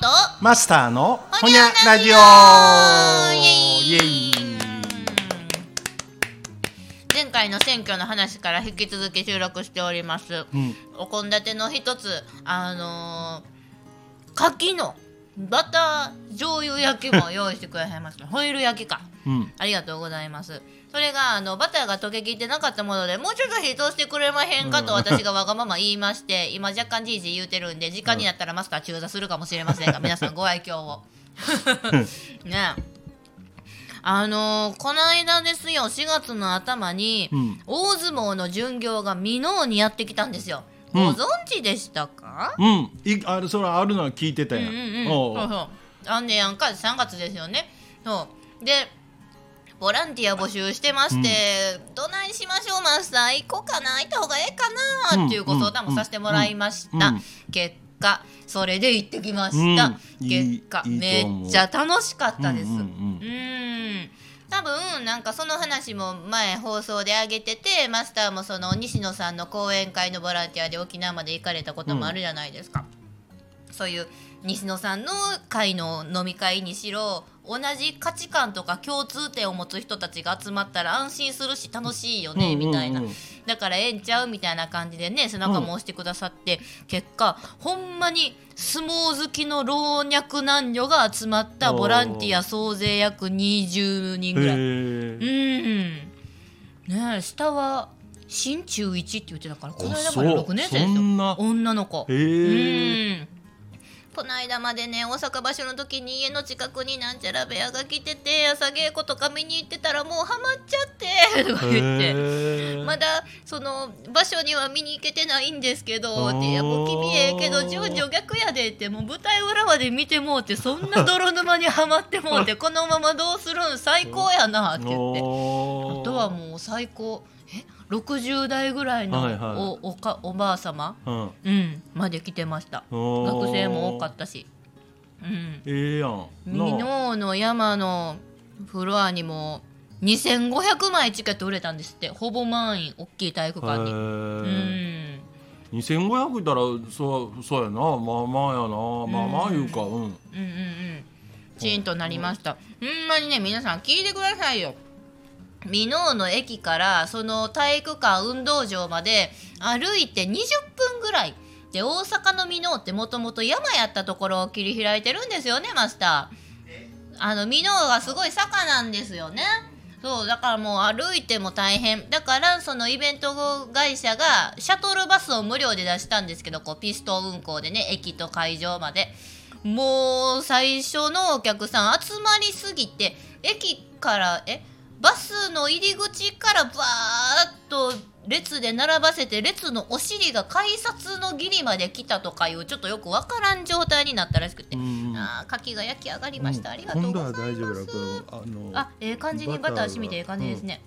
と。マスターのほにゃラジオイエイ。前回の選挙の話から引き続き収録しております、うん。お献立の一つあのー、牡蠣のバター醤油焼きも用意してくださいました。ホイル焼きか。うん。ありがとうございますそれがあのバターが溶けきってなかったものでもうちょっと火通してくれまへんかと私がわがまま言いまして今若干じいじい言うてるんで時間になったらマスター中座するかもしれませんが 皆さんご愛嬌を。ね。えあのーこの間ですよ4月の頭に、うん。大相撲の巡業が箕面にやってきたんですよ。うん。ご存知でしたか、うん。いあれそれあるのは聞いてたうん、やうんうん。んそうそう。あんねやんか3月ですよね。そう。でボランティア募集してまして、どないしましょうマスター行こうかな行った方がええかなっていうご相談もさせてもらいました、うんうん。結果それで行ってきました、結果めっちゃ楽しかったです、うんうんうん。うん。多分なんかその話も前放送で上げててマスターもその西野さんの講演会のボランティアで沖縄まで行かれたこともあるじゃないですか、そういう西野さんの会の飲み会にしろ同じ価値観とか共通点を持つ人たちが集まったら安心するし楽しいよね、みたいなうん。うんうんだからええんちゃうみたいな感じでね背中も押してくださって、結果ほんまに相撲好きの老若男女が集まったボランティア総勢約20人ぐらい。うんねえ下は新中1って言ってたからこの間まであそう6年生ですよ。女の子。へえ。うんこの間までね大阪場所の時に家の近くになんちゃら部屋が来てて朝稽古とか見に行ってたらもうハマっちゃってとか言って。まだその場所には見に行けてないんですけどっていやもう君ええけど順序逆やでってもう舞台裏まで見てもうてそんな泥沼にはまってもうて このままどうするん？最高やなって言って。おあとはもう最高。え60代ぐらいのはいはい。おおかおばあ様、うん。うん、まで来てました。学生も多かったし。うん。ええやん。箕面の山のフロアにも2500枚チケット売れたんですって。ほぼ満員大きい体育館に。うん。2500いたらそうそうやな。まあまあやな。まあまあいうか。うん。うん。うんうんチーンとなりました。ほんまにね皆さん聞いてくださいよ箕面の駅からその体育館運動場まで歩いて20分ぐらいで大阪の箕面ってもともと山やったところを切り開いてるんですよねマスター。あの箕面がすごい坂なんですよね。そうだからもう歩いても大変。だからそのイベント会社がシャトルバスを無料で出したんですけどこうピストン運行でね駅と会場まで。もう最初のお客さん集まりすぎて駅からえバスの入り口からバーッと列で並ばせて列のお尻が改札のギリまで来たとかいうちょっとよくわからん状態になったらしくて、うんあー牡蠣が焼き上がりました、ありがとうございます。は大丈夫だこのあええ感じにバター染みてええ感じですね。ね、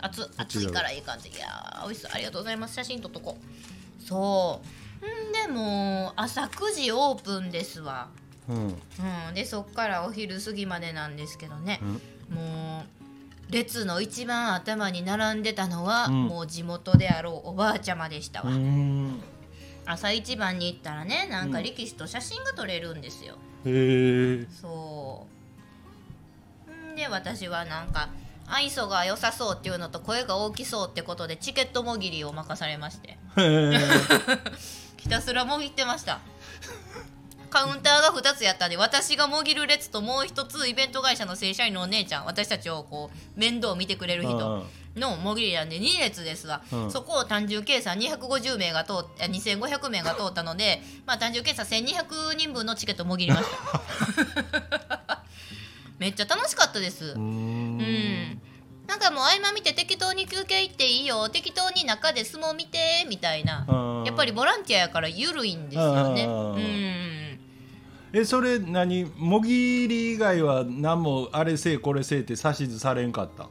熱熱いからいい感じ。いやー美味しそう。ありがとうございます。写真撮っとこう。そう。うんでもう朝9時オープンですわ。うん。うんでそっからお昼過ぎまでなんですけどね。うん。もう列の一番頭に並んでたのは、うん。もう地元であろうおばあちゃまでしたわ、うん。朝一番に行ったらねなんか力士と写真が撮れるんですよ、へえ。そう。んで私はなんか愛想が良さそうっていうのと声が大きそうってことでチケットもぎりを任されまして。へえ。ひたすらもぎってました。カウンターが2つやったんで私がもぎる列ともう一つイベント会社の正社員のお姉ちゃん私たちをこう面倒見てくれる人のもぎりなんで2列ですわ、うんそこを単純計算250名が通ってあ2500名が通ったので、まあ、単純計算1200人分のチケットもぎりました。めっちゃ楽しかったです。ううん。ん。なんかもう合間見て適当に休憩行っていいよ適当に中で相撲見てみたいな。やっぱりボランティアやから緩いんですよね。うんえそれ何？もぎり以外は何もあれせえこれせえって指図されんかった？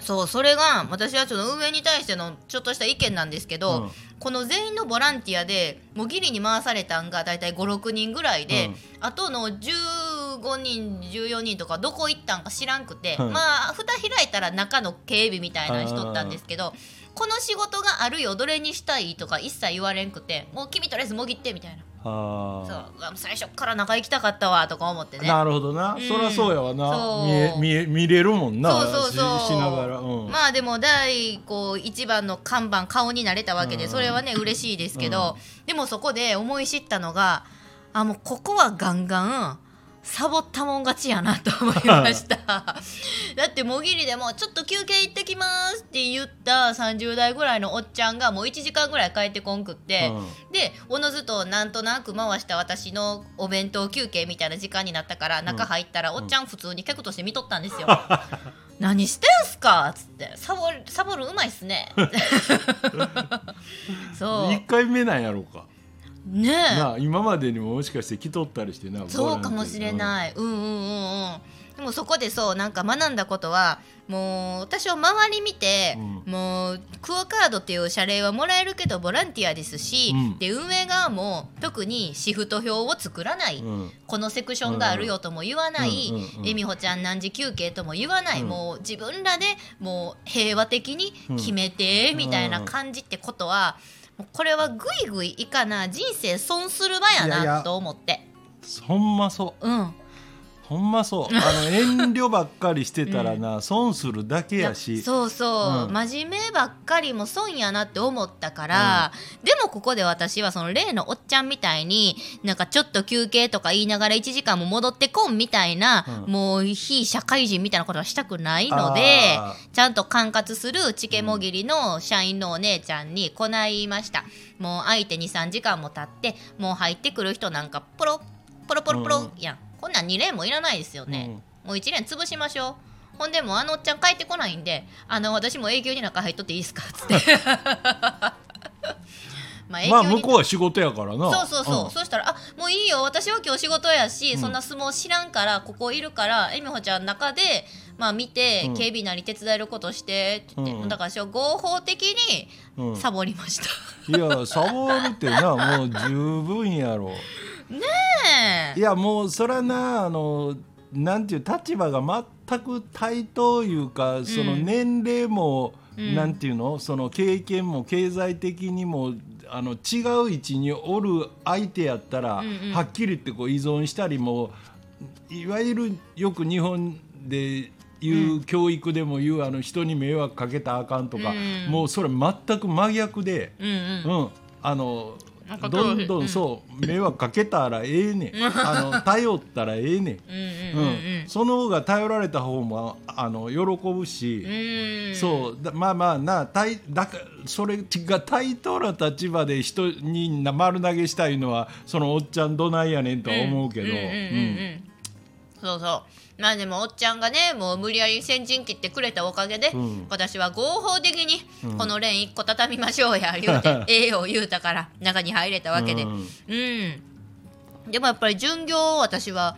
そうそれが私はちょっと運営に対してのちょっとした意見なんですけど、うん。この全員のボランティアでもうギリに回されたんが大体56人ぐらいで、うん。あとの15人14人とかどこ行ったんか知らんくて、うん。まあ蓋開いたら中の警備みたいなのしとったんですけどこの仕事があるよどれにしたいとか一切言われんくてもう君とりあえずもぎってみたいな。あそう最初から仲行きたかったわとか思ってね。なるほどな、ん。そりゃそうやわな。見え見え見れるもんなそうそうそう。ししながら、うん。まあでも第こう一番の看板顔になれたわけでうん。それはね嬉しいですけど、でもそこで思い知ったのがあもうここはガンガンサボったもん勝ちやなと思いました。だってもぎりでも「ちょっと休憩行ってきます」って言った30代ぐらいのおっちゃんがもう1時間ぐらい帰ってこんくって、でおのずとなんとなく回した私のお弁当休憩みたいな時間になったから中入ったら、おっちゃん普通に客として見とったんですよ。何してんすかっつって。サボるサボるうまいっすね。そ1回目なんやろうか。うねえ。なあ今までにももしかして来とったりしてなそうかもしれい、ない、うん、うんうんうん。でもそこでそうなんか学んだことはもう私は周り見て、うもうクオカードっていう謝礼はもらえるけどボランティアですし、うん。で運営側も特にシフト表を作らない、うん。このセクションがあるよとも言わない、えみほちゃん何時休憩とも言わない、うん。もう自分らでもう平和的に決めて、みたいな感じってことは、もうこれはぐいぐいいかな人生損する場やなと思って。ほんまそう。うんほんまそう。あの遠慮ばっかりしてたらな、損するだけやし。そうそう、うん。真面目ばっかりも損やなって思ったから、でもここで私はその例のおっちゃんみたいになんかちょっと休憩とか言いながら1時間も戻ってこんみたいな、うん。もう非社会人みたいなことはしたくないのであちゃんと管轄するチケもぎりの社員のお姉ちゃんにこないました。もう相手23時間も経ってもう入ってくる人なんかポロポロポロポロ、うん。やんこんなん2連もいらないですよね、もう1連潰しましょう。ほんでもうあのおっちゃん帰ってこないんであの私も営業に中入っとっていいですか？っつって。まあ営まあ向こうは仕事やからな。そうそうそう、そしたら「あもういいよ。私は今日仕事やし、うん。そんな相撲知らんからここいるからえみほちゃん中で、まあ、見て、うん。警備なり手伝えることして」って言って、うん。だから私は合法的にうんうん。サボりました。いやサボるってなもう十分やろねいやもうそらなあのなんていう立場が全く対等いうか、その年齢も、うん。なんていうの？その経験も経済的にもあの違う位置におる相手やったら、うんうん。はっきり言ってこう依存したりもいわゆるよく日本で言う、教育でも言うあの人に迷惑かけたらあかんとか、うん。もうそれ全く真逆で。うんうん。うん、あのどんどうんんそう、迷惑かけたらええねん。あの頼ったらええねん、その方が頼られた方もあの喜ぶし、そう。だまあまあな対だかそれが対等な立場で人にな丸投げしたいのはそのおっちゃんどないやねんとは思うけど、そうそうまあでもおっちゃんがねもう無理やり先陣切ってくれたおかげで、うん。私は合法的にうん。このレーン一個畳みましょうや言うて ええよ言うたから中に入れたわけで。ううん。ん、でもやっぱり巡業を私は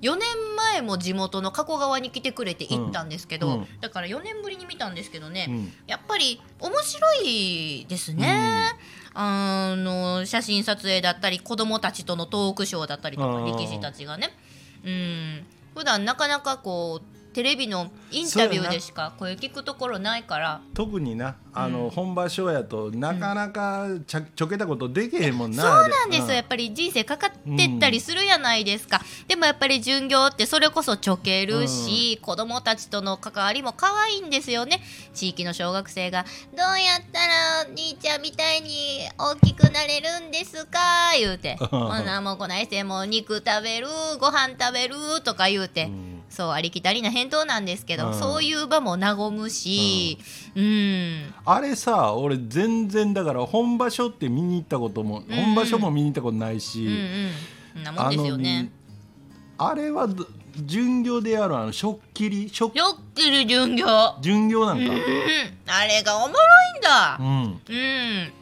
4年前も地元の加古川に来てくれて行ったんですけど、うん。うんだから4年ぶりに見たんですけどね、うん。やっぱり面白いですね、あの写真撮影だったり子供たちとのトークショーだったりとか力士たちがね。うん普段なかなかこうテレビのインタビューでしか声聞くところないから。特になあの、うん。本場所やとなかなかちゃちょけたことできへんもんな、そうなんですよ、うやっぱり人生かかってったりするやないですか、でもやっぱり巡業ってそれこそちょけるし、子供たちとの関わりも可愛いんですよね。地域の小学生が「どうやったら兄ちゃんみたいに大きくなれるんですか?」言うて「ほなもうこないしてもう肉食べるご飯食べる」とか言うて。うんそうありきたりな返答なんですけど、うん。そういう場も和むし、うん、あれさ俺全然だから本場所って見に行ったことも、うん。本場所も見に行ったことないし、うんうん。なもんですよね。あれはど巡業でやるあの食切り食よっきり巡業。巡業なんか、うん。あれがおもろいんだ。うん。うん。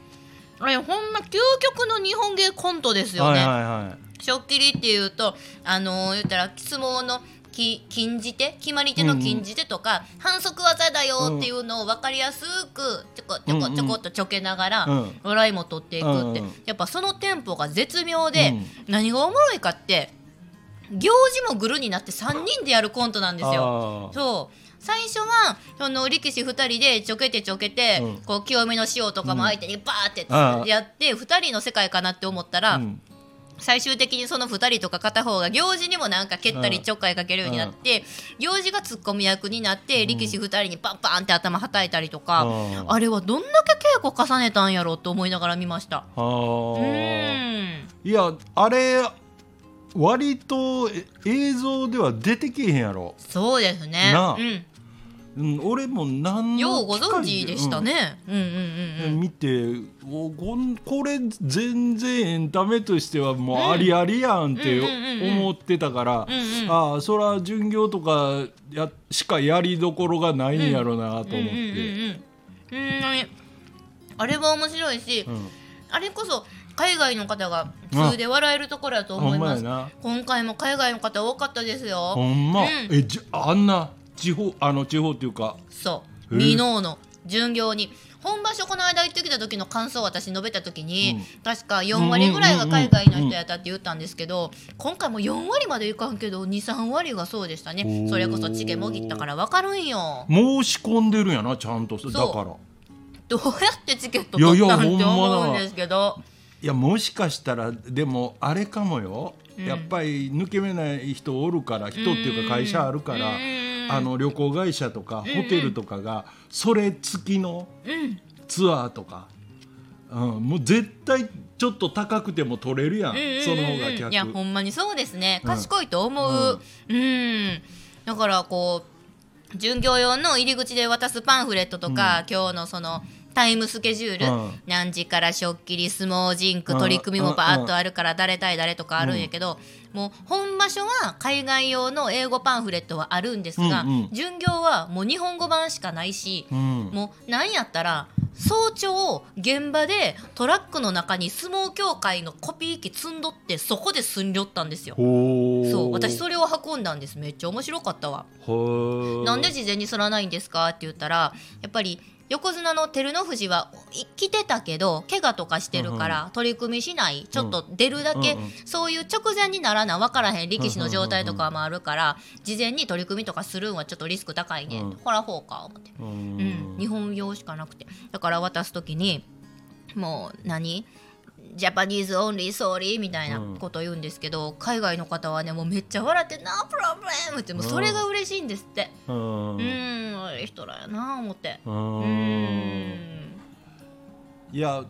あれほんま究極の日本芸コントですよね、はいはいはい。食切りっていうとあのー言ったら相撲のき禁じ手決まり手の禁じ手とか、反則技だよっていうのを分かりやすくちょこちょこちょこっとちょけながら、うん。笑いも取っていくって、うんやっぱそのテンポが絶妙で、何がおもろいかって行事もグルになって3人でやるコントなんですよ。そう。最初はその力士2人でちょけてちょけて、うん。こう清めの塩とかも相手にバーってやって2人の世界かなって思ったら、うん最終的にその2人とか片方が行司にもなんか蹴ったりうんちょっかいかけるようになって、行司がツッコミ役になって力士2人にパンパンって頭はたいたりとか、うん。あれはどんだけ稽古重ねたんやろうと思いながら見ました。あうーん。いやあれ割とえ映像では出てけへんやろ、そうですね。うん、うん、俺も何のようご存知でしたね。うん。うんうんうん。見ておこんこれ全然エンタメとしてはもうありありやんって思ってたから、ああそら巡業とかやしかやりどころがないんやろなと思って、あれは面白いし、うん。あれこそ海外の方が普通で笑えるところだと思います。今回も海外の方多かったですよ。ほんま、うん。えじあんな地方あの地方っていうか。そう、箕面の巡業に。本場所この間行ってきた時の感想を私述べた時に、確か4割ぐらいが海外の人やったって言ったんですけど、今回も4割までいかんけど23割がそうでしたね。それこそチケもぎったから分かるんよ。申し込んでるんやなちゃんと。だから。どうやってチケット取ったんって思うんですけど。いやもしかしたらでもあれかもよ、うん。やっぱり抜け目ない人おるから人っていうか会社あるから、うんあの旅行会社とかうん。ホテルとかがそれ付きのうん。ツアーとか、うん、もう絶対ちょっと高くても取れるやん、うんうんうんうん。その方が客。いやほんまにそうですね。うん。賢いと思う。うん、だからこう巡業用の入り口で渡すパンフレットとか、今日のそのタイムスケジュール、うん。何時からしょっきり相撲ジンクうん。取り組みもバーッとあるから誰対誰とかあるんやけど、もう本場所は海外用の英語パンフレットはあるんですが、うんうん。巡業はもう日本語版しかないし、うん。もうなんやったら早朝現場でトラックの中に相撲協会のコピー機積んどってそこで済んりょったんですよ。そう。私それを運んだんです。めっちゃ面白かったわ。なんで事前に剃らないんですか？って言ったらやっぱり横綱の照ノ富士はい来てたけど怪我とかしてるから取り組みしないちょっと出るだけ、うんうんそういう直前にならな分からへん力士の状態とかもあるから事前に取り組みとかするんはちょっとリスク高いね、うん。ほらほうか思って。ううんん。日本語しかなくて。だから渡す時にもう何？ Japanese only sorry みたいなこと言うんですけど、海外の方はねもうめっちゃ笑って「 No problem!」ってもうそれが嬉しいんですって。うん。うーん。ええ人らやな思って。うん。いや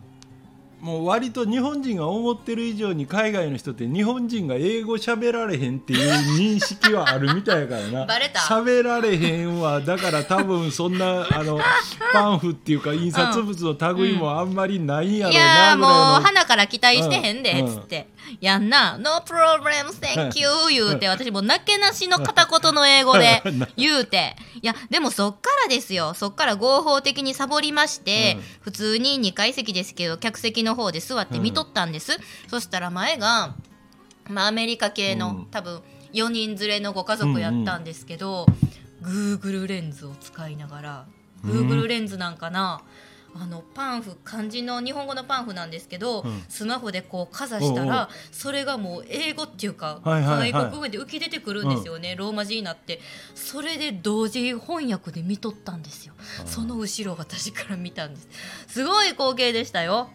もう割と日本人が思ってる以上に海外の人って日本人が英語喋られへんっていう認識はあるみたいやからな。バレた。喋られへんわだから多分そんなあの パンフっていうか印刷物の類もあんまりないんやろいうやーもうなぐらいの花から期待してへんでうん。っつって、やんな「ノープロブレム Thank you 」言うて私もうなけなしの片言の英語で 言うて。いやでもそっからですよ。そっから合法的にサボりまして、うん。普通に2階席ですけど客席の方で座って見とったんです、そしたら前が、まあ、アメリカ系の、うん。多分4人連れのご家族やったんですけど、Google レンズを使いながらうん。Google レンズなんかな、あのパンフ漢字の日本語のパンフなんですけど、うん。スマホでこうかざしたらそれがもう英語っていうか、はいはいはい。外国語で浮き出てくるんですよね、ローマ字になって。それで同時翻訳で見とったんですよ。その後ろを私から見たんです。すごい光景でしたよ、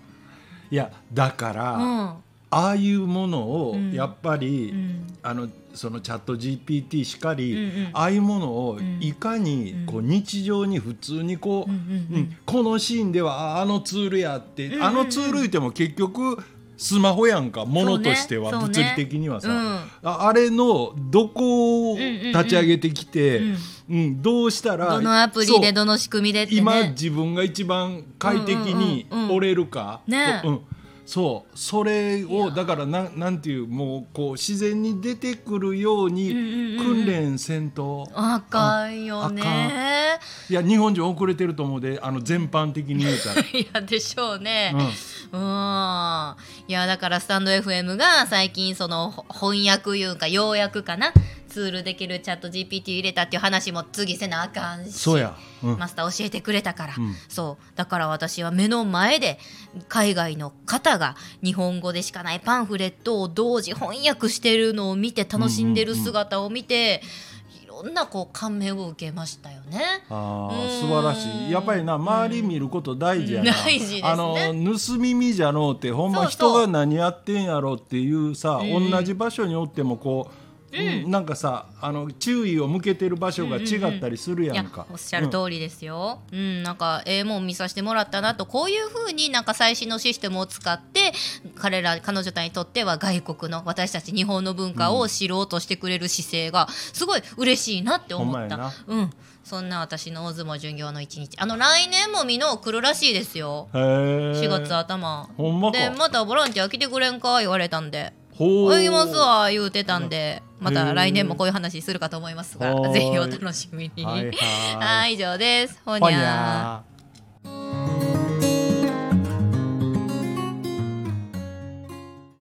いやだから、うんああいうものをうん。やっぱり、うん。あのそのチャット GPT しかり、うんうん。ああいうものをん。いかにこううん日常に普通にこう、うんうんうん。うんこのシーンではああのツールやって、うんうんうん。あのツール言っても結局スマホやんかものとしては、ね。物理的にはさ、うん。ああれのどこを立ち上げてきて、うんうんどうしたらどのアプリでどの仕組みでね。今自分が一番快適にうんうんうんうん折れるか、ね。うん、そうそれをだからなんなんていうもうこう自然に出てくるようにうんうんうん訓練せんと、あかんよね。いや日本人遅れてると思うであの全般的に言うたら。いやでしょうね、うん。うん。いやだからスタンド FM が最近そのほ翻訳いうか要約かなツールできるチャット GPT 入れたっていう話も次せなあかんしそうや、うん。マスター教えてくれたから、うん。そう。だから私は目の前で海外の方が日本語でしかないパンフレットを同時翻訳してるのを見て楽しんでる姿を見て、いろろんなこう感銘を受けましたよね。あうんー素晴らしい。やっぱりな周り見ること大事やな、大事ですね。あの盗み見じゃのうてほんまそうそう。人が何やってんやろっていうさうん。同じ場所におってもこう、うん。なんかさあの注意を向けてる場所が違ったりするやいやんか。おっしゃる通りですよ、うん。なんかええもん見させてもらったなとこういうふうになんか最新のシステムを使って彼ら彼女たちにとっては外国の私たち日本の文化を知ろうとしてくれる姿勢がすごい嬉しいなって思った。うん。そんな私の大相撲巡業の一日。あの来年も美濃来るらしいですよ。へえ4月頭。ほんまか。でまたボランティア来てくれんか言われたんでほう行きますわ言うてたんで。また来年もこういう話するかと思いますがぜひお楽しみに。はい 以上です。ほほににゃ